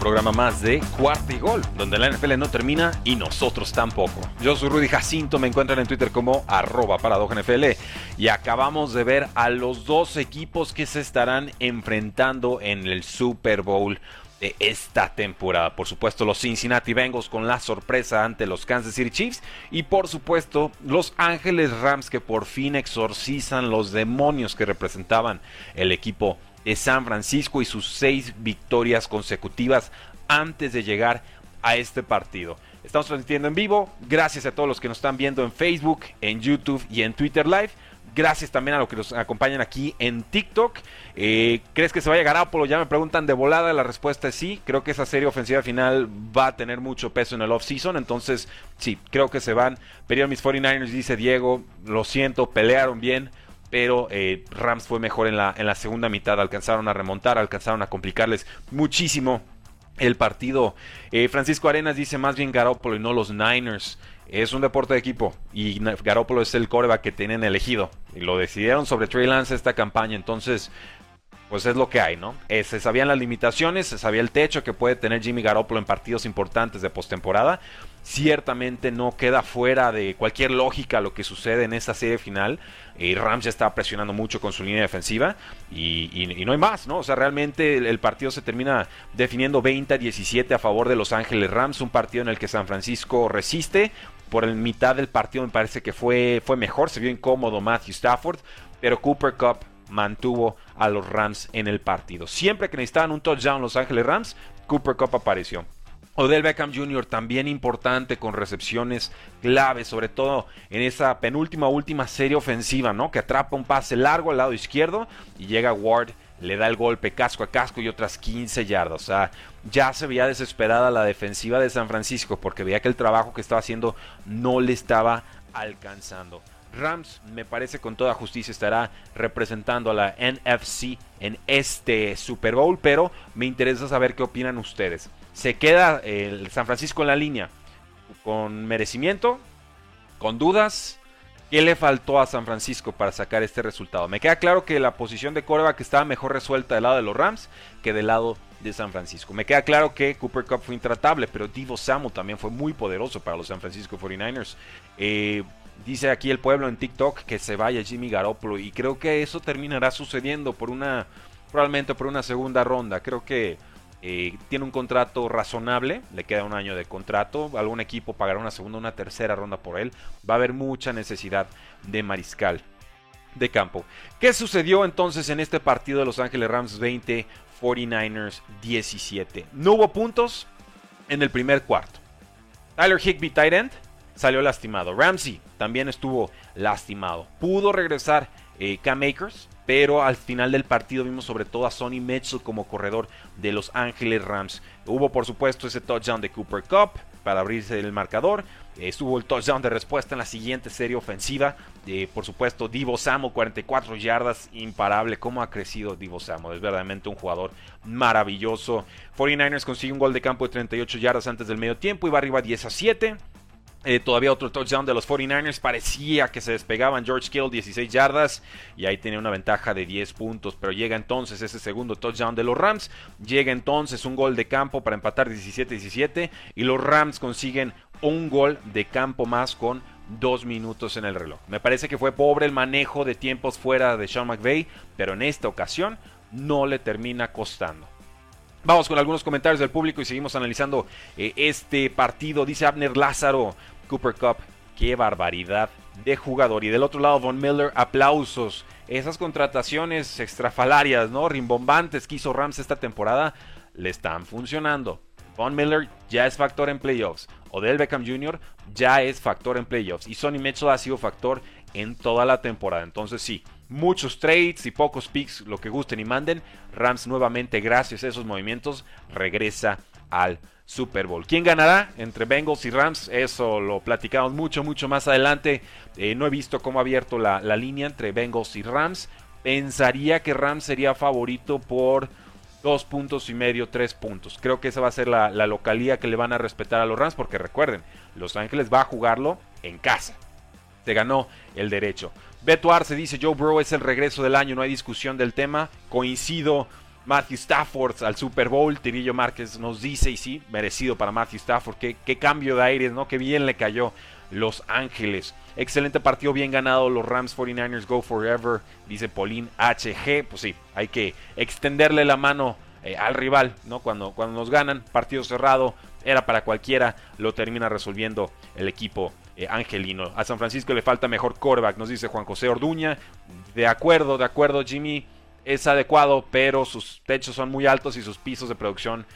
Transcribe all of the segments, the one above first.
Programa más de Cuarto y Gol, donde la NFL no termina y nosotros tampoco. Yo soy Rudy Jacinto, me encuentran en Twitter como arroba NFL y acabamos de ver a los dos equipos que se estarán enfrentando en el Super Bowl de esta temporada. Por supuesto, los Cincinnati Bengals con la sorpresa ante los Kansas City Chiefs. Y por supuesto, los Ángeles Rams que por fin exorcizan los demonios que representaban el equipo de San Francisco y sus seis victorias consecutivas antes de llegar a este partido. Estamos transmitiendo en vivo. Gracias a todos los que nos están viendo en Facebook, en YouTube y en Twitter Live. Gracias también a los que nos acompañan aquí en TikTok. Eh, ¿Crees que se vaya a Garápolo? Ya me preguntan de volada. La respuesta es sí. Creo que esa serie ofensiva final va a tener mucho peso en el off-season. Entonces, sí, creo que se van. Perdieron mis 49ers, dice Diego. Lo siento, pelearon bien pero eh, Rams fue mejor en la, en la segunda mitad, alcanzaron a remontar, alcanzaron a complicarles muchísimo el partido. Eh, Francisco Arenas dice más bien Garoppolo y no los Niners. Es un deporte de equipo y Garoppolo es el coreback que tienen elegido. Y lo decidieron sobre Trey Lance esta campaña, entonces pues es lo que hay, ¿no? Eh, se sabían las limitaciones, se sabía el techo que puede tener Jimmy Garoppolo en partidos importantes de postemporada. Ciertamente no queda fuera de cualquier lógica lo que sucede en esta serie final. Eh, Rams ya está presionando mucho con su línea defensiva y, no hay más, ¿no? O sea, realmente el, partido se termina definiendo 20 a 17 a favor de Los Ángeles Rams, un partido en el que San Francisco resiste. Por el mitad del partido me parece que fue, fue mejor, se vio incómodo Matthew Stafford, pero Cooper Cup mantuvo a los Rams en el partido. Siempre que necesitaban un touchdown Los Ángeles Rams, Cooper Cup apareció. Odell Beckham Jr. también importante con recepciones claves, sobre todo en esa penúltima última serie ofensiva, ¿no? Que atrapa un pase largo al lado izquierdo y llega Ward, le da el golpe casco a casco y otras 15 yardas. O sea, ya se veía desesperada la defensiva de San Francisco porque veía que el trabajo que estaba haciendo no le estaba alcanzando. Rams, me parece con toda justicia, estará representando a la NFC en este Super Bowl, pero me interesa saber qué opinan ustedes. ¿Se queda el San Francisco en la línea con merecimiento? ¿Con dudas? ¿Qué le faltó a San Francisco para sacar este resultado? Me queda claro que la posición de que estaba mejor resuelta del lado de los Rams que del lado de San Francisco. Me queda claro que Cooper Cup fue intratable, pero Divo Samuel también fue muy poderoso para los San Francisco 49ers. Eh, Dice aquí el pueblo en TikTok que se vaya Jimmy Garoppolo y creo que eso terminará sucediendo por una, probablemente por una segunda ronda. Creo que eh, tiene un contrato razonable, le queda un año de contrato, algún equipo pagará una segunda una tercera ronda por él. Va a haber mucha necesidad de mariscal de campo. ¿Qué sucedió entonces en este partido de Los Ángeles Rams 20, 49ers 17? No hubo puntos en el primer cuarto. Tyler Higby, tight end, salió lastimado. Ramsey también estuvo lastimado. Pudo regresar eh, Cam Akers, pero al final del partido vimos sobre todo a Sonny Mitchell como corredor de Los Ángeles Rams. Hubo por supuesto ese touchdown de Cooper Cup para abrirse el marcador. Estuvo el touchdown de respuesta en la siguiente serie ofensiva. Eh, por supuesto, Divo Samo, 44 yardas, imparable. ¿Cómo ha crecido Divo Samo? Es verdaderamente un jugador maravilloso. 49ers consigue un gol de campo de 38 yardas antes del medio tiempo y va arriba 10 a 7. Eh, todavía otro touchdown de los 49ers. Parecía que se despegaban. George Kittle 16 yardas. Y ahí tenía una ventaja de 10 puntos. Pero llega entonces ese segundo touchdown de los Rams. Llega entonces un gol de campo para empatar 17-17. Y los Rams consiguen un gol de campo más con dos minutos en el reloj. Me parece que fue pobre el manejo de tiempos fuera de Sean McVay. Pero en esta ocasión no le termina costando. Vamos con algunos comentarios del público y seguimos analizando eh, este partido. Dice Abner Lázaro, Cooper Cup, qué barbaridad de jugador. Y del otro lado, Von Miller, aplausos. Esas contrataciones extrafalarias, ¿no? Rimbombantes que hizo Rams esta temporada le están funcionando. Von Miller ya es factor en playoffs. Odell Beckham Jr. ya es factor en playoffs. Y Sonny Mitchell ha sido factor en toda la temporada. Entonces sí, muchos trades y pocos picks, lo que gusten y manden. Rams nuevamente, gracias a esos movimientos, regresa al Super Bowl. ¿Quién ganará entre Bengals y Rams? Eso lo platicamos mucho, mucho más adelante. Eh, no he visto cómo ha abierto la, línea entre Bengals y Rams. Pensaría que Rams sería favorito por dos puntos y medio, tres puntos. Creo que esa va a ser la, la localía que le van a respetar a los Rams, porque recuerden, Los Ángeles va a jugarlo en casa. Se ganó el derecho. Beto Arce dice, Joe Burrow es el regreso del año, no hay discusión del tema. Coincido Matthew Stafford al Super Bowl. Tirillo Márquez nos dice, y sí, merecido para Matthew Stafford. Qué, qué cambio de aires, ¿no? Qué bien le cayó Los Ángeles. Excelente partido, bien ganado. Los Rams 49ers Go Forever, dice Pauline HG. Pues sí, hay que extenderle la mano eh, al rival, ¿no? Cuando, cuando nos ganan, partido cerrado, era para cualquiera, lo termina resolviendo el equipo eh, angelino. A San Francisco le falta mejor coreback, nos dice Juan José Orduña. De acuerdo, de acuerdo, Jimmy es adecuado, pero sus techos son muy altos y sus pisos de producción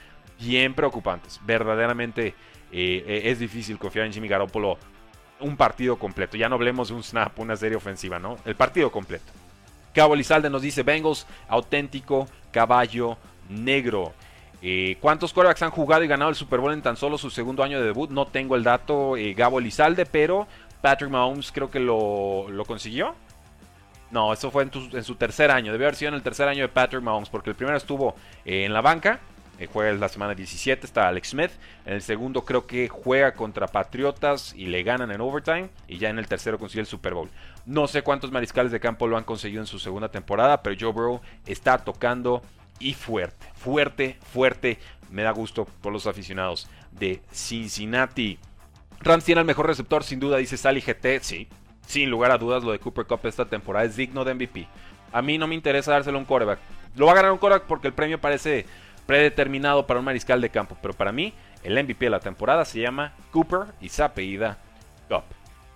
bien preocupantes. Verdaderamente eh, eh, es difícil confiar en Jimmy Garoppolo un partido completo. Ya no hablemos de un snap, una serie ofensiva, ¿no? El partido completo. Cabo Lizalde nos dice Bengals, auténtico caballo negro. Eh, ¿Cuántos quarterbacks han jugado y ganado el Super Bowl en tan solo su segundo año de debut? No tengo el dato, Gabo Lizalde, pero Patrick Mahomes creo que lo, lo consiguió. No, eso fue en, su tercer año. Debió haber sido en el tercer año de Patrick Mahomes, porque el primero estuvo eh, en la banca. Eh, juega la semana 17, está Alex Smith. En el segundo creo que juega contra Patriotas y le ganan en overtime. Y ya en el tercero consigue el Super Bowl. No sé cuántos mariscales de campo lo han conseguido en su segunda temporada, pero Joe Burrow está tocando y fuerte, fuerte, fuerte. Me da gusto por los aficionados de Cincinnati. Rams tiene el mejor receptor, sin duda, dice Sally GT. Sí, sin lugar a dudas, lo de Cooper Cup esta temporada es digno de MVP. A mí no me interesa dárselo a un coreback. Lo va a ganar un coreback porque el premio parece predeterminado para un mariscal de campo. Pero para mí, el MVP de la temporada se llama Cooper y se apellida Cup.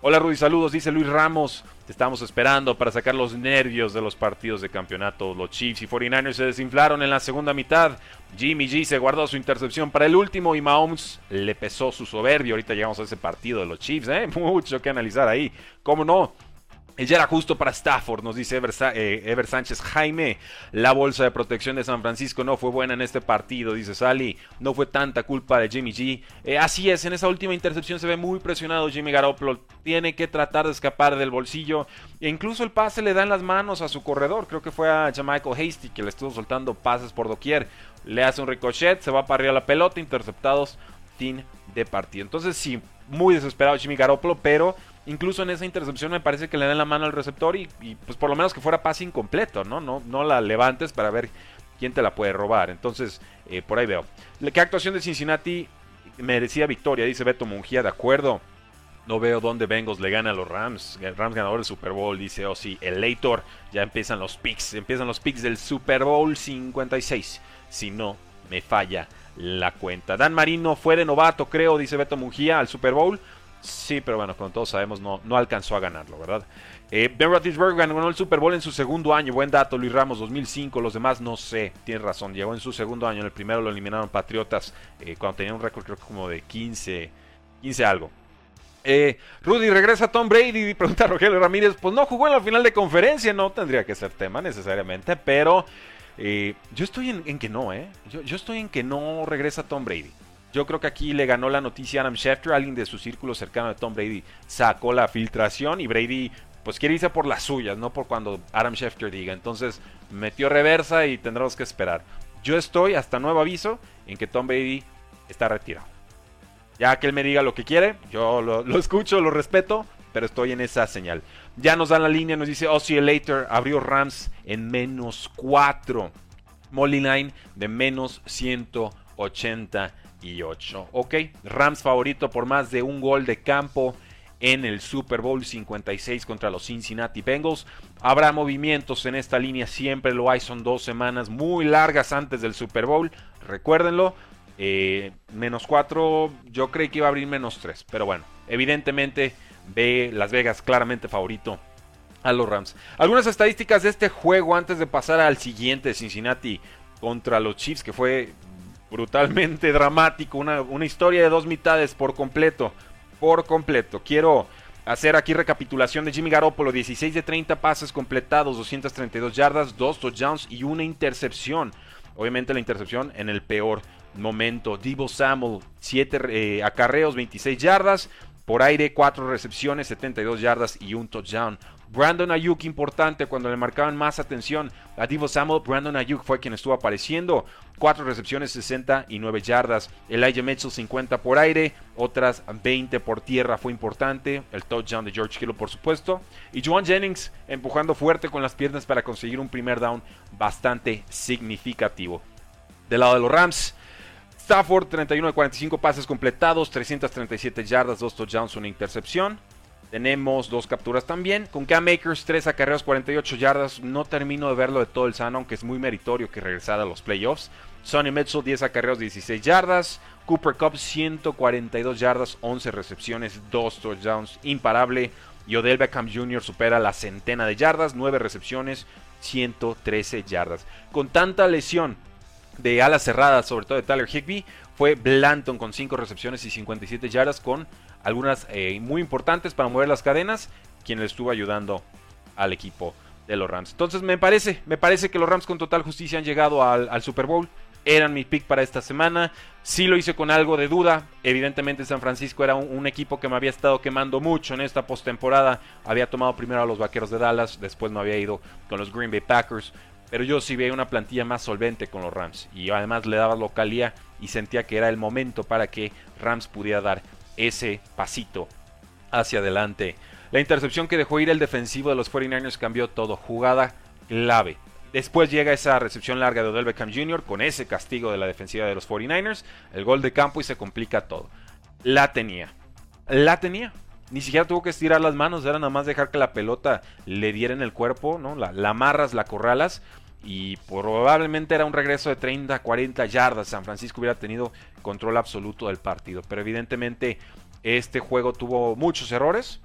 Hola Rudy, saludos, dice Luis Ramos. Estamos esperando para sacar los nervios de los partidos de campeonato. Los Chiefs y 49ers se desinflaron en la segunda mitad. Jimmy G se guardó su intercepción para el último y Mahomes le pesó su soberbio. Ahorita llegamos a ese partido de los Chiefs, ¿eh? Mucho que analizar ahí. ¿Cómo no? Ya era justo para Stafford, nos dice eh, Ever, Sánchez. Jaime, la bolsa de protección de San Francisco no fue buena en este partido, dice Sally. No fue tanta culpa de Jimmy G. Eh, así es, en esa última intercepción se ve muy presionado Jimmy Garoppolo. Tiene que tratar de escapar del bolsillo. E incluso el pase le da en las manos a su corredor. Creo que fue a Jamichael Hasty que le estuvo soltando pases por doquier. Le hace un ricochet, se va para arriba la pelota, interceptados, fin de partido. Entonces sí, muy desesperado Jimmy Garoppolo, pero incluso en esa intercepción me parece que le den la mano al receptor y, pues por lo menos que fuera pase incompleto, ¿no? No, no la levantes para ver quién te la puede robar. Entonces, eh, por ahí veo. ¿Qué actuación de Cincinnati merecía victoria? Dice Beto Mungía, de acuerdo. No veo dónde Bengals le gana a los Rams. Rams ganador del Super Bowl, dice oh sí, el Leitor. Ya empiezan los picks. Empiezan los picks del Super Bowl 56. Si no, me falla la cuenta. Dan Marino fue de novato, creo, dice Beto Mungía, al Super Bowl. Sí, pero bueno, como todos sabemos, no, no alcanzó a ganarlo, ¿verdad? Eh, ben Roethlisberger ganó el Super Bowl en su segundo año. Buen dato, Luis Ramos, 2005. Los demás no sé, tiene razón. Llegó en su segundo año. En el primero lo eliminaron Patriotas eh, cuando tenía un récord, creo que como de 15, 15 algo. Eh, Rudy, regresa Tom Brady. Pregunta Rogelio Ramírez. Pues no jugó en la final de conferencia. No tendría que ser tema necesariamente, pero yo estoy en, que no, ¿eh? Yo estoy en que no regresa Tom Brady. Yo creo que aquí le ganó la noticia a Adam Schefter, alguien de su círculo cercano de Tom Brady sacó la filtración y Brady pues quiere irse por las suyas, no por cuando Adam Schefter diga. Entonces metió reversa y tendremos que esperar. Yo estoy hasta nuevo aviso en que Tom Brady está retirado. Ya que él me diga lo que quiere, yo lo, escucho, lo respeto, pero estoy en esa señal. Ya nos dan la línea, nos dice Later abrió Rams en menos 4. Molly Line de menos 180 y 8. Ok, Rams favorito por más de un gol de campo en el Super Bowl 56 contra los Cincinnati Bengals. Habrá movimientos en esta línea, siempre lo hay, son dos semanas muy largas antes del Super Bowl, recuérdenlo. Eh, menos 4, yo creí que iba a abrir menos 3, pero bueno, evidentemente ve Las Vegas claramente favorito a los Rams. Algunas estadísticas de este juego antes de pasar al siguiente, Cincinnati contra los Chiefs, que fue brutalmente dramático, una, una historia de dos mitades por completo, por completo. Quiero hacer aquí recapitulación de Jimmy Garoppolo, 16 de 30 pases completados, 232 yardas, 2 touchdowns y una intercepción. Obviamente la intercepción en el peor momento. Divo Samuel, 7 eh, acarreos, 26 yardas. Por aire, 4 recepciones, 72 yardas y un touchdown. Brandon Ayuk importante cuando le marcaban más atención a Divo Samuel. Brandon Ayuk fue quien estuvo apareciendo. 4 recepciones, 69 yardas. Elijah Mitchell 50 por aire, otras 20 por tierra fue importante. El touchdown de George Kittle por supuesto. Y Joan Jennings empujando fuerte con las piernas para conseguir un primer down bastante significativo. Del lado de los Rams, Stafford 31 de 45 pases completados, 337 yardas, 2 touchdowns, una intercepción. Tenemos dos capturas también. Con Cam Makers, 3 acarreos, 48 yardas. No termino de verlo de todo el sano, aunque es muy meritorio que regresara a los playoffs. Sonny Mitchell, 10 acarreos, 16 yardas. Cooper Cup, 142 yardas, 11 recepciones, 2 touchdowns. Imparable. Y Odell Beckham Jr. supera la centena de yardas, 9 recepciones, 113 yardas. Con tanta lesión de alas cerradas, sobre todo de Tyler Higby, fue Blanton con 5 recepciones y 57 yardas con algunas eh, muy importantes para mover las cadenas, quien le estuvo ayudando al equipo de los Rams. Entonces me parece, me parece que los Rams con total justicia han llegado al, Super Bowl. Eran mi pick para esta semana. Sí lo hice con algo de duda. Evidentemente San Francisco era un, equipo que me había estado quemando mucho en esta postemporada. Había tomado primero a los Vaqueros de Dallas, después me había ido con los Green Bay Packers. Pero yo sí veía una plantilla más solvente con los Rams. Y además le daba localía y sentía que era el momento para que Rams pudiera dar ese pasito hacia adelante. La intercepción que dejó ir el defensivo de los 49ers cambió todo. Jugada clave. Después llega esa recepción larga de Odell Beckham Jr. con ese castigo de la defensiva de los 49ers. El gol de campo y se complica todo. La tenía. La tenía. Ni siquiera tuvo que estirar las manos. Era nada más dejar que la pelota le diera en el cuerpo. ¿no? La, la amarras, la corralas y probablemente era un regreso de 30, 40 yardas. San Francisco hubiera tenido control absoluto del partido. Pero evidentemente este juego tuvo muchos errores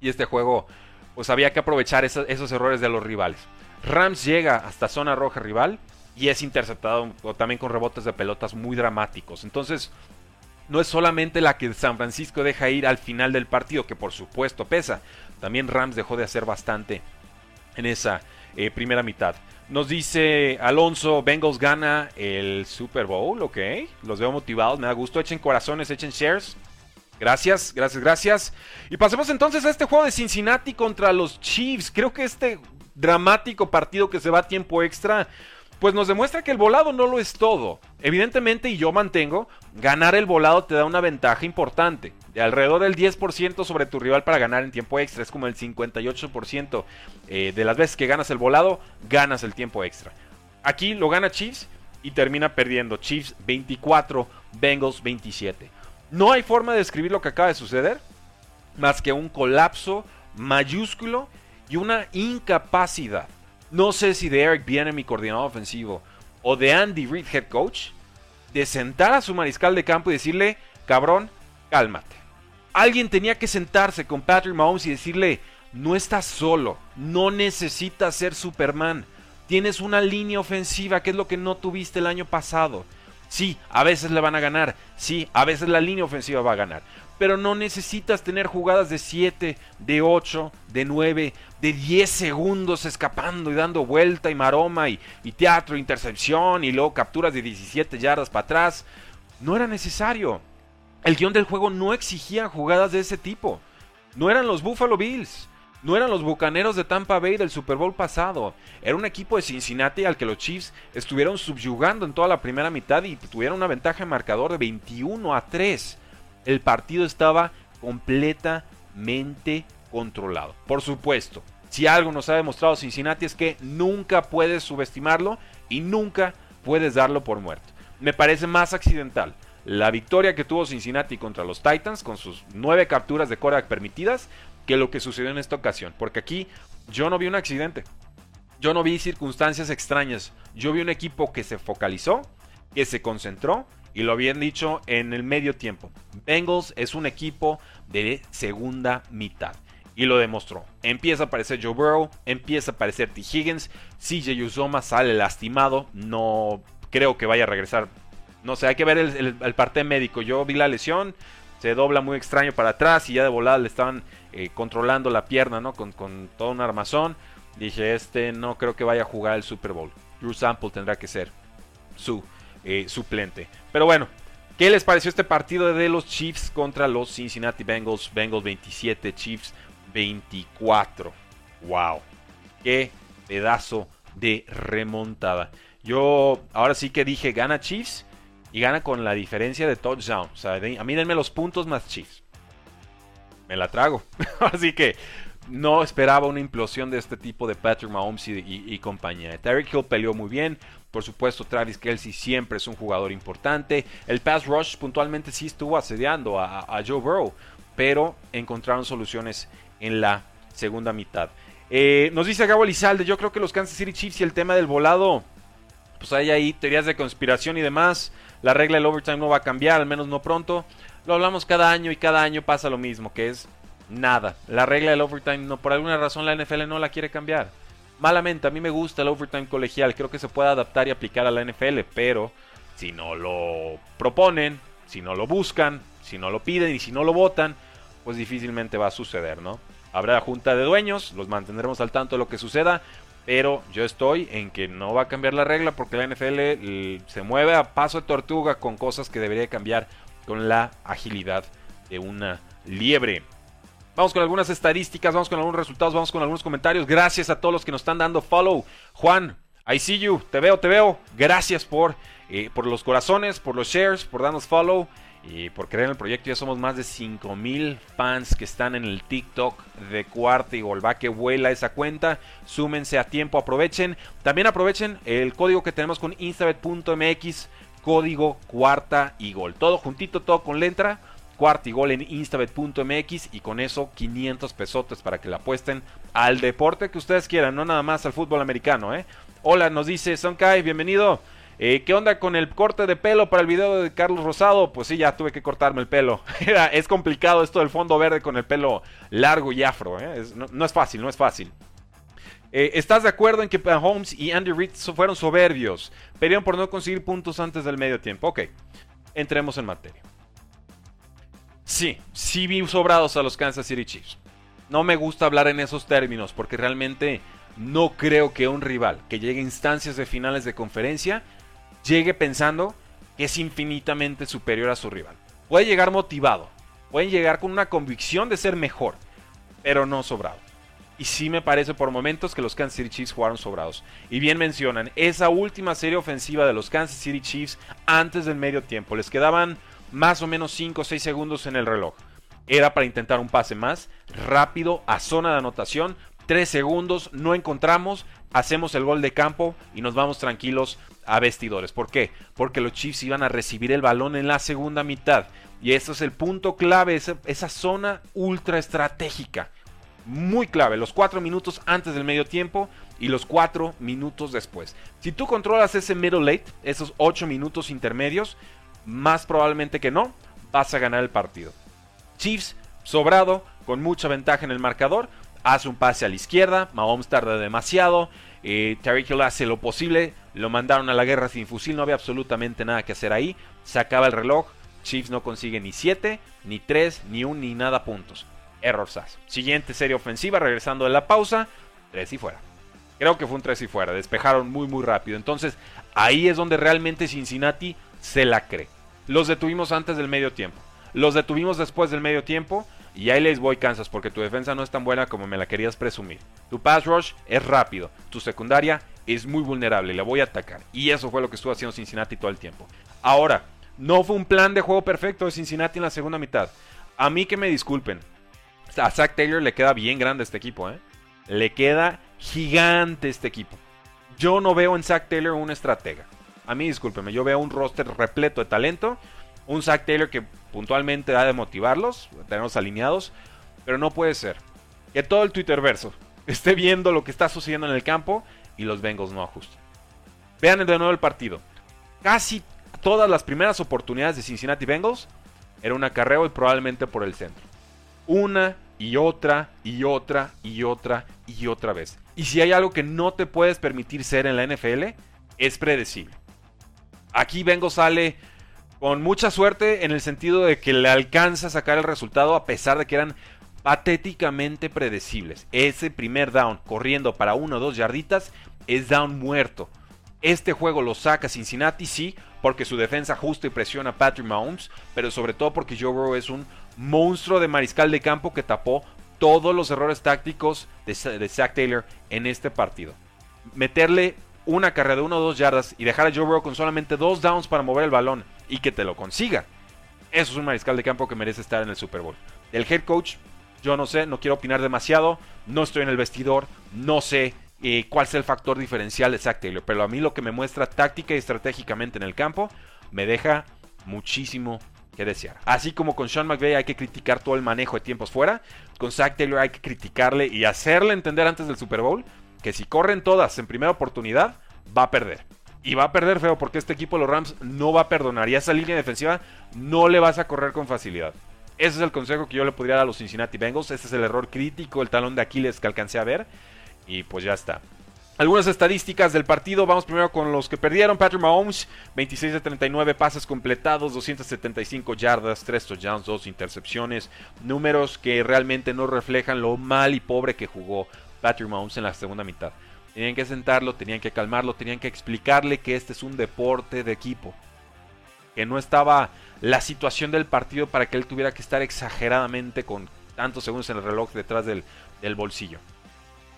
y este juego pues había que aprovechar esos, errores de los rivales. Rams llega hasta zona roja rival y es interceptado también con rebotes de pelotas muy dramáticos. Entonces no es solamente la que San Francisco deja ir al final del partido, que por supuesto pesa. También Rams dejó de hacer bastante en esa eh, primera mitad. Nos dice Alonso, Bengals gana el Super Bowl, ok. Los veo motivados, me da gusto. Echen corazones, echen shares. Gracias, gracias, gracias. Y pasemos entonces a este juego de Cincinnati contra los Chiefs. Creo que este dramático partido que se va a tiempo extra pues nos demuestra que el volado no lo es todo. Evidentemente, y yo mantengo, ganar el volado te da una ventaja importante. De alrededor del 10% sobre tu rival para ganar en tiempo extra. Es como el 58% eh, de las veces que ganas el volado, ganas el tiempo extra. Aquí lo gana Chiefs y termina perdiendo. Chiefs 24, Bengals 27. No hay forma de describir lo que acaba de suceder más que un colapso mayúsculo y una incapacidad no sé si de Eric viene mi coordinador ofensivo, o de Andy Reid, head coach, de sentar a su mariscal de campo y decirle, cabrón, cálmate. Alguien tenía que sentarse con Patrick Mahomes y decirle, no estás solo, no necesitas ser Superman. Tienes una línea ofensiva que es lo que no tuviste el año pasado. Sí, a veces le van a ganar. Sí, a veces la línea ofensiva va a ganar pero no necesitas tener jugadas de 7, de 8, de 9, de 10 segundos escapando y dando vuelta y maroma y, teatro, intercepción y luego capturas de 17 yardas para atrás. No era necesario. El guion del juego no exigía jugadas de ese tipo. No eran los Buffalo Bills. No eran los Bucaneros de Tampa Bay del Super Bowl pasado. Era un equipo de Cincinnati al que los Chiefs estuvieron subyugando en toda la primera mitad y tuvieron una ventaja en marcador de 21 a 3 el partido estaba completamente controlado. Por supuesto, si algo nos ha demostrado Cincinnati es que nunca puedes subestimarlo y nunca puedes darlo por muerto. Me parece más accidental la victoria que tuvo Cincinnati contra los Titans con sus nueve capturas de quarterback permitidas que lo que sucedió en esta ocasión. Porque aquí yo no vi un accidente. Yo no vi circunstancias extrañas. Yo vi un equipo que se focalizó, que se concentró y lo habían dicho en el medio tiempo. Bengals es un equipo de segunda mitad. Y lo demostró. Empieza a aparecer Joe Burrow, empieza a aparecer T. Higgins, CJ Uzoma sale lastimado, no creo que vaya a regresar No sé, hay que ver el, parte médico. Yo vi la lesión, se dobla muy extraño para atrás y ya de volada le estaban eh, controlando la pierna, ¿no? Con, todo un armazón. Dije, este no creo que vaya a jugar el Super Bowl. Drew Sample tendrá que ser su eh, suplente. Pero bueno, ¿qué les pareció este partido de los Chiefs contra los Cincinnati Bengals? Bengals 27, Chiefs 24. ¡Wow! ¡Qué pedazo de remontada! Yo ahora sí que dije, gana Chiefs y gana con la diferencia de touchdown. O sea, a mí denme los puntos más Chiefs. La trago. Así que no esperaba una implosión de este tipo de Patrick Mahomes y, compañía. Tyreek Hill peleó muy bien. Por supuesto, Travis Kelsey siempre es un jugador importante. El pass rush puntualmente sí estuvo asediando a, Joe Burrow. Pero encontraron soluciones en la segunda mitad. Eh, nos dice Gabo Elizalde, yo creo que los Kansas City Chiefs y el tema del volado, pues hay ahí teorías de conspiración y demás. La regla del overtime no va a cambiar, al menos no pronto. Lo hablamos cada año y cada año pasa lo mismo, que es nada. La regla del overtime, no, por alguna razón la NFL no la quiere cambiar. Malamente, a mí me gusta el overtime colegial, creo que se puede adaptar y aplicar a la NFL, pero si no lo proponen, si no lo buscan, si no lo piden y si no lo votan, pues difícilmente va a suceder, ¿no? Habrá junta de dueños, los mantendremos al tanto de lo que suceda, pero yo estoy en que no va a cambiar la regla porque la NFL se mueve a paso de tortuga con cosas que debería cambiar con la agilidad de una liebre. Vamos con algunas estadísticas, vamos con algunos resultados, vamos con algunos comentarios. Gracias a todos los que nos están dando follow. Juan, I see you, te veo, te veo. Gracias por, eh, por los corazones, por los shares, por darnos follow. Y por creer en el proyecto ya somos más de 5000 fans que están en el TikTok de Cuarta y Gol. Va que vuela esa cuenta. Súmense a tiempo, aprovechen. También aprovechen el código que tenemos con instabet.mx. Código Cuarta y Gol. Todo juntito, todo con letra. Cuarta y Gol en instabet.mx. Y con eso 500 pesotes para que la apuesten al deporte que ustedes quieran. No nada más al fútbol americano. ¿eh? Hola, nos dice Sonkai, bienvenido. Eh, ¿Qué onda con el corte de pelo para el video de Carlos Rosado? Pues sí, ya tuve que cortarme el pelo. es complicado esto del fondo verde con el pelo largo y afro. ¿eh? no, es fácil, no es fácil. Eh, ¿Estás de acuerdo en que Holmes y Andy Reid fueron soberbios? Perdieron por no conseguir puntos antes del medio tiempo. Ok, entremos en materia. Sí, sí vi sobrados a los Kansas City Chiefs. No me gusta hablar en esos términos porque realmente no creo que un rival que llegue a instancias de finales de conferencia llegue pensando que es infinitamente superior a su rival. Puede llegar motivado, puede llegar con una convicción de ser mejor, pero no sobrado. Y sí me parece por momentos que los Kansas City Chiefs jugaron sobrados. Y bien mencionan, esa última serie ofensiva de los Kansas City Chiefs antes del medio tiempo. Les quedaban más o menos 5 o 6 segundos en el reloj. Era para intentar un pase más rápido a zona de anotación. 3 segundos, no encontramos, hacemos el gol de campo y nos vamos tranquilos a vestidores. ¿Por qué? Porque los Chiefs iban a recibir el balón en la segunda mitad. Y eso es el punto clave, esa, zona ultra estratégica. Muy clave, los cuatro minutos antes del medio tiempo y los cuatro minutos después. Si tú controlas ese middle late, esos ocho minutos intermedios, más probablemente que no, vas a ganar el partido. Chiefs, sobrado, con mucha ventaja en el marcador, hace un pase a la izquierda, Mahomes tarda demasiado, eh, hace lo posible, lo mandaron a la guerra sin fusil, no había absolutamente nada que hacer ahí. Se acaba el reloj, Chiefs no consigue ni 7, ni 3, ni 1, ni nada puntos. Error SAS. Siguiente serie ofensiva, regresando de la pausa, 3 y fuera. Creo que fue un 3 y fuera, despejaron muy muy rápido. Entonces ahí es donde realmente Cincinnati se la cree. Los detuvimos antes del medio tiempo. Los detuvimos después del medio tiempo. Y ahí les voy, Kansas, porque tu defensa no es tan buena como me la querías presumir. Tu pass rush es rápido, tu secundaria es muy vulnerable, la voy a atacar. Y eso fue lo que estuvo haciendo Cincinnati todo el tiempo. Ahora, no fue un plan de juego perfecto de Cincinnati en la segunda mitad. A mí que me disculpen. A Zach Taylor le queda bien grande este equipo, ¿eh? Le queda gigante este equipo. Yo no veo en Zach Taylor un estratega. A mí discúlpenme, yo veo un roster repleto de talento. Un Zach Taylor que puntualmente ha de motivarlos, tenerlos alineados, pero no puede ser que todo el Twitter verso esté viendo lo que está sucediendo en el campo y los Bengals no ajustan. Vean de nuevo el partido. Casi todas las primeras oportunidades de Cincinnati Bengals era un acarreo y probablemente por el centro. Una y otra y otra y otra y otra vez. Y si hay algo que no te puedes permitir ser en la NFL, es predecible. Aquí Bengals sale con mucha suerte en el sentido de que le alcanza a sacar el resultado a pesar de que eran patéticamente predecibles. Ese primer down corriendo para uno o dos yarditas es down muerto. Este juego lo saca Cincinnati, sí, porque su defensa justa y presiona a Patrick Mahomes, pero sobre todo porque Joe Burrow es un monstruo de mariscal de campo que tapó todos los errores tácticos de, Zach Taylor en este partido. Meterle una carrera de uno o dos yardas y dejar a Joe Burrow con solamente dos downs para mover el balón y que te lo consiga. Eso es un mariscal de campo que merece estar en el Super Bowl. El head coach yo no sé, no quiero opinar demasiado, no estoy en el vestidor, no sé eh, cuál es el factor diferencial Taylor, pero a mí lo que me muestra táctica y estratégicamente en el campo me deja muchísimo que desear. Así como con Sean McVay hay que criticar todo el manejo de tiempos fuera, con Zach Taylor hay que criticarle y hacerle entender antes del Super Bowl que si corren todas en primera oportunidad, va a perder. Y va a perder feo porque este equipo los Rams no va a perdonar. Y a esa línea defensiva no le vas a correr con facilidad. Ese es el consejo que yo le podría dar a los Cincinnati Bengals. Este es el error crítico, el talón de Aquiles que alcancé a ver. Y pues ya está. Algunas estadísticas del partido. Vamos primero con los que perdieron. Patrick Mahomes, 26 de 39 pases completados, 275 yardas, 3 touchdowns, 2 intercepciones. Números que realmente no reflejan lo mal y pobre que jugó Patrick Mahomes en la segunda mitad. Tenían que sentarlo, tenían que calmarlo, tenían que explicarle que este es un deporte de equipo. Que no estaba la situación del partido para que él tuviera que estar exageradamente con tantos segundos en el reloj detrás del, bolsillo.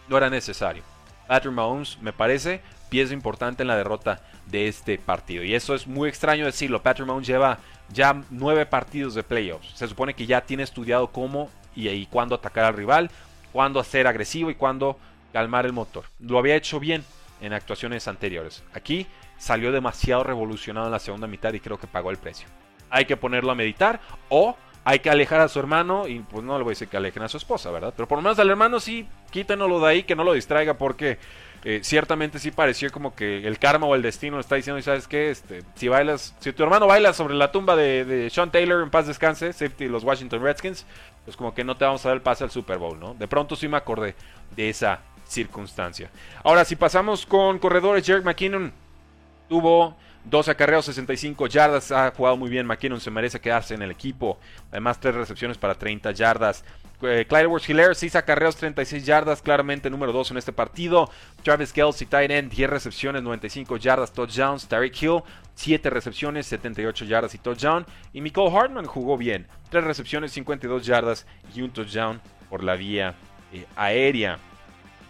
No era necesario. Patrick Mahomes, me parece, pieza importante en la derrota de este partido. Y eso es muy extraño decirlo. Patrick Mahomes lleva ya nueve partidos de playoffs. Se supone que ya tiene estudiado cómo y, cuándo atacar al rival, cuándo ser agresivo y cuándo calmar el motor. Lo había hecho bien en actuaciones anteriores. Aquí salió demasiado revolucionado en la segunda mitad y creo que pagó el precio hay que ponerlo a meditar o hay que alejar a su hermano y pues no le voy a decir que alejen a su esposa, ¿verdad? Pero por lo menos al hermano sí, quítenoslo de ahí, que no lo distraiga porque eh, ciertamente sí pareció como que el karma o el destino le está diciendo, y sabes qué, este, si bailas, si tu hermano baila sobre la tumba de, Sean Taylor en paz descanse, safety los Washington Redskins, pues como que no te vamos a dar el pase al Super Bowl, ¿no? De pronto sí me acordé de esa circunstancia. Ahora, si pasamos con corredores, Jerry McKinnon tuvo 12 acarreos, 65 yardas. Ha jugado muy bien. McKinnon se merece quedarse en el equipo. Además, 3 recepciones para 30 yardas. Eh, Clyde Ward Hiller, 6 acarreos, 36 yardas. Claramente número 2 en este partido. Travis Kelsey, tight end, 10 recepciones, 95 yardas, touchdowns. Tariq Hill, 7 recepciones, 78 yardas y touchdown. Y Nicole Hartman jugó bien. 3 recepciones, 52 yardas y un touchdown por la vía eh, aérea.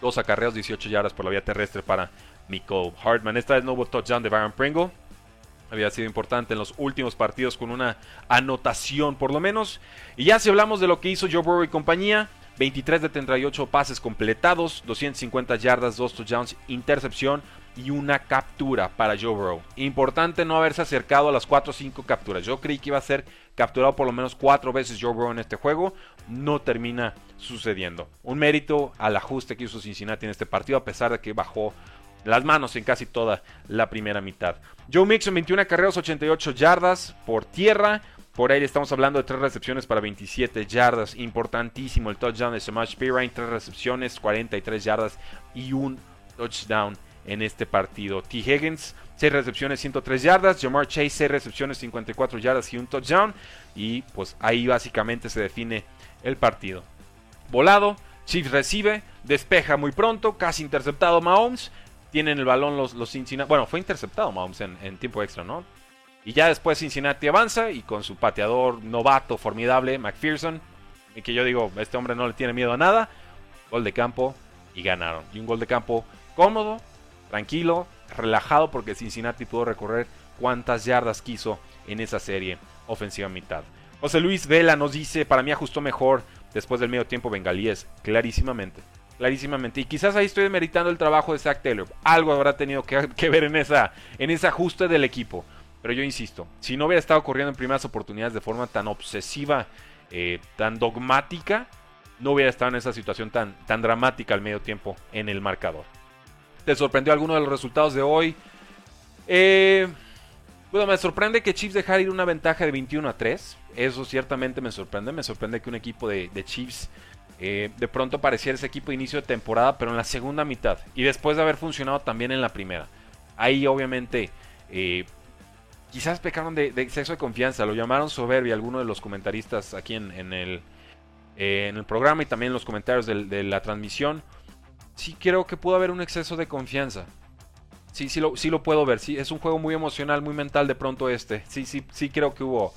2 acarreos, 18 yardas por la vía terrestre para Nicole Hartman. Esta vez no hubo touchdown de Baron Pringle había sido importante en los últimos partidos con una anotación por lo menos. Y ya si hablamos de lo que hizo Joe Burrow y compañía, 23 de 38 pases completados, 250 yardas, 2 touchdowns, intercepción y una captura para Joe Burrow. Importante no haberse acercado a las 4 o 5 capturas. Yo creí que iba a ser capturado por lo menos 4 veces Joe Burrow en este juego. No termina sucediendo. Un mérito al ajuste que hizo Cincinnati en este partido, a pesar de que bajó las manos en casi toda la primera mitad. Joe Mixon, 21 carreras, 88 yardas por tierra. Por ahí estamos hablando de 3 recepciones para 27 yardas. Importantísimo el touchdown de Samash Pirine. 3 recepciones, 43 yardas y un touchdown en este partido. T. Higgins, 6 recepciones, 103 yardas. Jamar Chase, 6 recepciones, 54 yardas y un touchdown. Y pues ahí básicamente se define el partido. Volado, Chiefs recibe, despeja muy pronto, casi interceptado Mahomes tienen el balón los, los Cincinnati. Bueno, fue interceptado Mahomes en, tiempo extra, ¿no? Y ya después Cincinnati avanza y con su pateador novato formidable, McPherson, que yo digo, este hombre no le tiene miedo a nada, gol de campo y ganaron. Y un gol de campo cómodo, tranquilo, relajado porque Cincinnati pudo recorrer cuantas yardas quiso en esa serie ofensiva mitad. José Luis Vela nos dice, para mí ajustó mejor después del medio tiempo bengalíes, clarísimamente clarísimamente. Y quizás ahí estoy meritando el trabajo de Zach Taylor. Algo habrá tenido que, ver en, esa, en ese ajuste del equipo. Pero yo insisto, si no hubiera estado corriendo en primeras oportunidades de forma tan obsesiva, eh, tan dogmática, no hubiera estado en esa situación tan, tan dramática al medio tiempo en el marcador. ¿Te sorprendió alguno de los resultados de hoy? Eh, bueno, me sorprende que Chiefs dejara ir una ventaja de 21 a 3. Eso ciertamente me sorprende. Me sorprende que un equipo de, de Chiefs eh, de pronto pareciera ese equipo de inicio de temporada, pero en la segunda mitad y después de haber funcionado también en la primera. Ahí obviamente eh, quizás pecaron de, exceso de confianza, lo llamaron soberbia algunos de los comentaristas aquí en, el, eh, en el programa y también en los comentarios de, la transmisión. Sí creo que pudo haber un exceso de confianza. Sí, sí lo, sí lo puedo ver. Sí, es un juego muy emocional, muy mental de pronto este. Sí, sí, sí creo que hubo.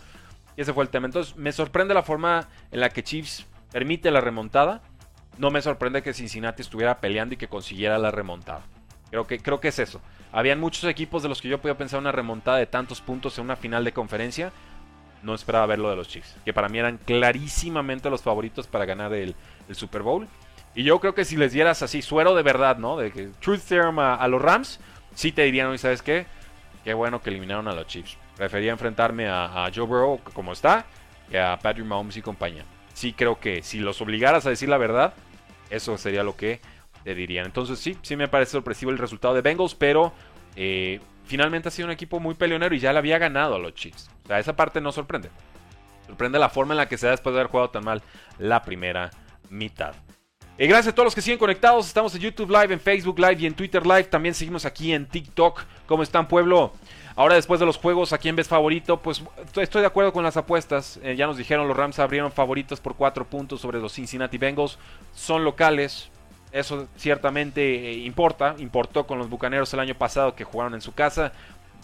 Ese fue el tema. Entonces, me sorprende la forma en la que Chiefs permite la remontada. No me sorprende que Cincinnati estuviera peleando y que consiguiera la remontada. Creo que, creo que es eso. Habían muchos equipos de los que yo podía pensar una remontada de tantos puntos en una final de conferencia. No esperaba ver lo de los Chiefs, que para mí eran clarísimamente los favoritos para ganar el, Super Bowl. Y yo creo que si les dieras así suero de verdad, ¿no? De que Truth Serum a, los Rams, sí te dirían, ¿y sabes qué? Qué bueno que eliminaron a los Chiefs. Prefería enfrentarme a, Joe Burrow como está que a Patrick Mahomes y compañía. Sí creo que si los obligaras a decir la verdad, eso sería lo que te dirían. Entonces sí, sí me parece sorpresivo el resultado de Bengals, pero eh, finalmente ha sido un equipo muy peleonero y ya le había ganado a los Chiefs. O sea, esa parte no sorprende. Sorprende la forma en la que se da después de haber jugado tan mal la primera mitad. Y gracias a todos los que siguen conectados. Estamos en YouTube Live, en Facebook Live y en Twitter Live. También seguimos aquí en TikTok. ¿Cómo están, pueblo? Ahora, después de los juegos, ¿a quién ves favorito? Pues estoy de acuerdo con las apuestas. Eh, ya nos dijeron, los Rams abrieron favoritos por 4 puntos sobre los Cincinnati Bengals. Son locales. Eso ciertamente eh, importa, importó con los Bucaneros el año pasado que jugaron en su casa,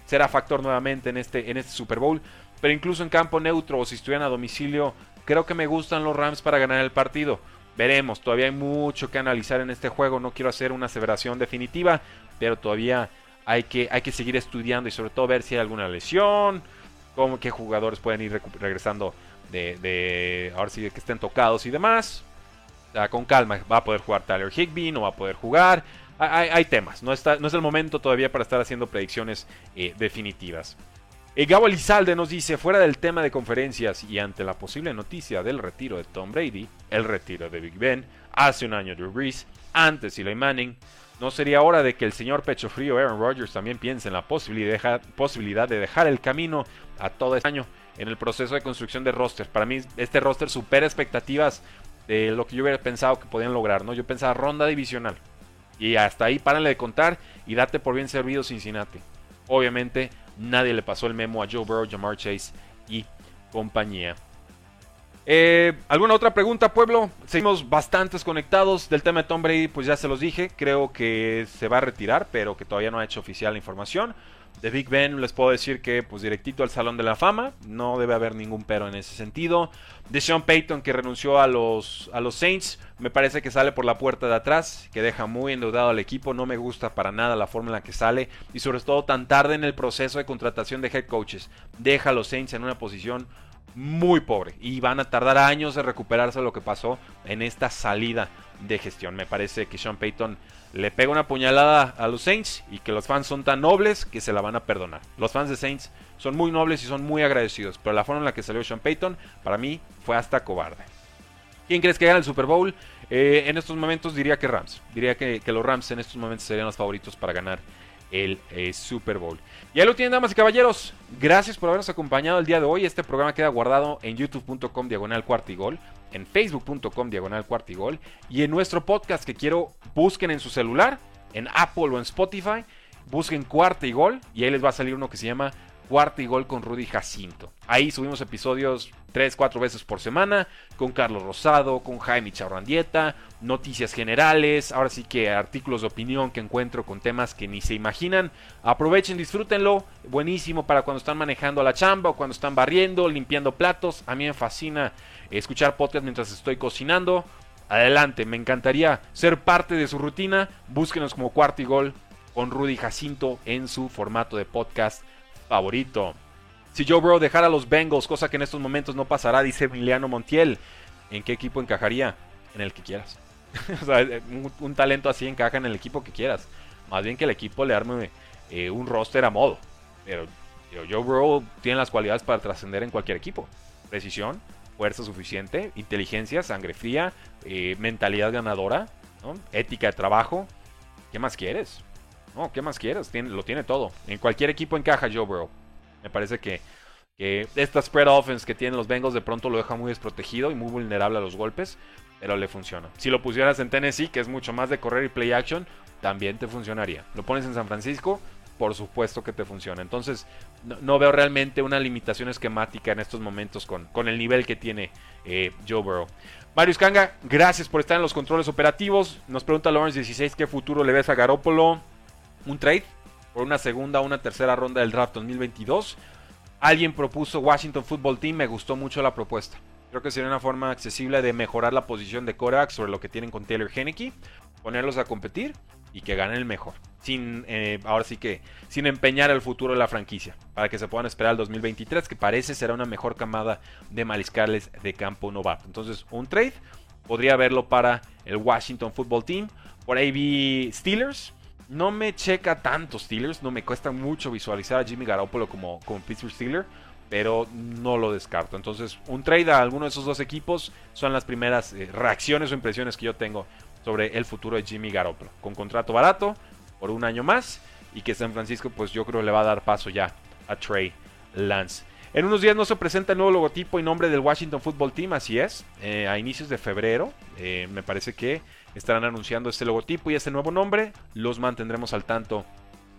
será factor nuevamente en este, en este Super Bowl, pero incluso en campo neutro o si estuvieran a domicilio, creo que me gustan los Rams para ganar el partido. Veremos, todavía hay mucho que analizar en este juego, no quiero hacer una aseveración definitiva, pero todavía hay que, hay que seguir estudiando y sobre todo ver si hay alguna lesión, cómo, qué jugadores pueden ir regresando de, de ahora sí que estén tocados y demás con calma. Va a poder jugar Tyler Higby, no va a poder jugar. Hay, temas, no, está, no es el momento todavía para estar haciendo predicciones eh, definitivas. Eh, Gabo Elizalde nos dice, fuera del tema de conferencias y ante la posible noticia del retiro de Tom Brady, el retiro de Big Ben, hace un año Drew Brees, antes Eli Manning, ¿no sería hora de que el señor pecho frío Aaron Rodgers también piense en la posibilidad, de dejar el camino a todo este año en el proceso de construcción de roster? Para mí este roster supera expectativas de lo que yo hubiera pensado que podían lograr, ¿no? Yo pensaba ronda divisional. Y hasta ahí párenle de contar y date por bien servido Cincinnati. Obviamente nadie le pasó el memo a Joe Burrow, Jamar Chase y compañía. Eh, ¿Alguna otra pregunta, pueblo? Seguimos bastantes conectados del tema de Tom Brady, pues ya se los dije, creo que se va a retirar, pero que todavía no ha hecho oficial la información. De Big Ben les puedo decir que pues directito al Salón de la Fama, no debe haber ningún pero en ese sentido. De Sean Payton que renunció a los, a los Saints, me parece que sale por la puerta de atrás, que deja muy endeudado al equipo, no me gusta para nada la forma en la que sale y sobre todo tan tarde en el proceso de contratación de head coaches. Deja a los Saints en una posición muy pobre y van a tardar años en recuperarse lo que pasó en esta salida de gestión. Me parece que Sean Payton le pega una puñalada a los Saints y que los fans son tan nobles que se la van a perdonar. Los fans de Saints son muy nobles y son muy agradecidos, pero la forma en la que salió Sean Payton para mí fue hasta cobarde. ¿Quién crees que gana el Super Bowl? Eh, en estos momentos diría que Rams. Diría que, los Rams en estos momentos serían los favoritos para ganar el eh, Super Bowl. Y ahí lo tienen, damas y caballeros. Gracias por habernos acompañado el día de hoy. Este programa queda guardado en youtube.com diagonal cuartigol en facebook.com diagonal cuartigol y en nuestro podcast que quiero busquen en su celular, en Apple o en Spotify, busquen cuarta y gol y ahí les va a salir uno que se llama cuarta y gol con Rudy Jacinto. Ahí subimos episodios 3, 4 veces por semana con Carlos Rosado, con Jaime Chaurrandieta, noticias generales, ahora sí que artículos de opinión que encuentro con temas que ni se imaginan. Aprovechen, disfrútenlo, buenísimo para cuando están manejando la chamba o cuando están barriendo, limpiando platos. A mí me fascina escuchar podcast mientras estoy cocinando. Adelante, me encantaría ser parte de su rutina. Búsquenos como Cuarto y Gol con Rudy Jacinto en su formato de podcast favorito. Si Joe Burrow dejara a los Bengals, cosa que en estos momentos no pasará, dice Emiliano Montiel, ¿en qué equipo encajaría? En el que quieras. o sea, un, talento así encaja en el equipo que quieras. Más bien que el equipo le arme eh, un roster a modo. Pero, pero Joe Burrow tiene las cualidades para trascender en cualquier equipo. Precisión, fuerza suficiente, inteligencia, sangre fría, eh, mentalidad ganadora, ética de trabajo. ¿Qué más quieres? No, ¿qué más quieres? lo tiene todo. En cualquier equipo encaja Joe Burrow. Me parece que, esta spread offense que tienen los Bengals de pronto lo deja muy desprotegido y muy vulnerable a los golpes, pero le funciona. Si lo pusieras en Tennessee, que es mucho más de correr y play action, también te funcionaría. Lo pones en San Francisco, por supuesto que te funciona. Entonces, no, veo realmente una limitación esquemática en estos momentos con, con el nivel que tiene eh, Joe Burrow. Marius Kanga, gracias por estar en los controles operativos. Nos pregunta Lawrence 16 qué futuro le ves a Garoppolo. Un trade por una segunda o una tercera ronda del draft 2022. Alguien propuso Washington Football Team, me gustó mucho la propuesta. Creo que sería una forma accesible de mejorar la posición de Korak sobre lo que tienen con Taylor Henneke, ponerlos a competir y que ganen el mejor. Sin, eh, ahora sí que, sin empeñar el futuro de la franquicia. Para que se puedan esperar al 2023, que parece será una mejor camada de mariscales de campo novato. Entonces, un trade podría verlo para el Washington Football Team. Por ahí vi Steelers. No me checa tanto Steelers. No me cuesta mucho visualizar a Jimmy Garoppolo como, como Pittsburgh Steeler. Pero no lo descarto. Entonces, un trade a alguno de esos dos equipos son las primeras eh, reacciones o impresiones que yo tengo sobre el futuro de Jimmy Garoppolo. Con contrato barato, por un año más, y que San Francisco, pues yo creo le va a dar paso ya a Trey Lance. En unos días no se presenta el nuevo logotipo y nombre del Washington Football Team, así es. Eh, a inicios de febrero, eh, me parece que estarán anunciando este logotipo y este nuevo nombre. Los mantendremos al tanto,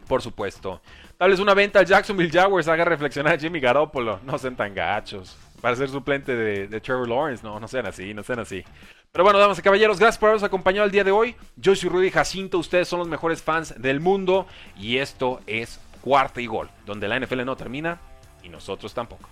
por supuesto. Tal vez una venta al Jacksonville Jaguars haga reflexionar a Jimmy Garoppolo. No sean tan gachos. Para ser suplente de, de Trevor Lawrence, no, no sean así, no sean así. Pero bueno, damas y caballeros, gracias por habernos acompañado el día de hoy. Yo soy Rudy Jacinto, ustedes son los mejores fans del mundo y esto es Cuarta y Gol, donde la NFL no termina y nosotros tampoco.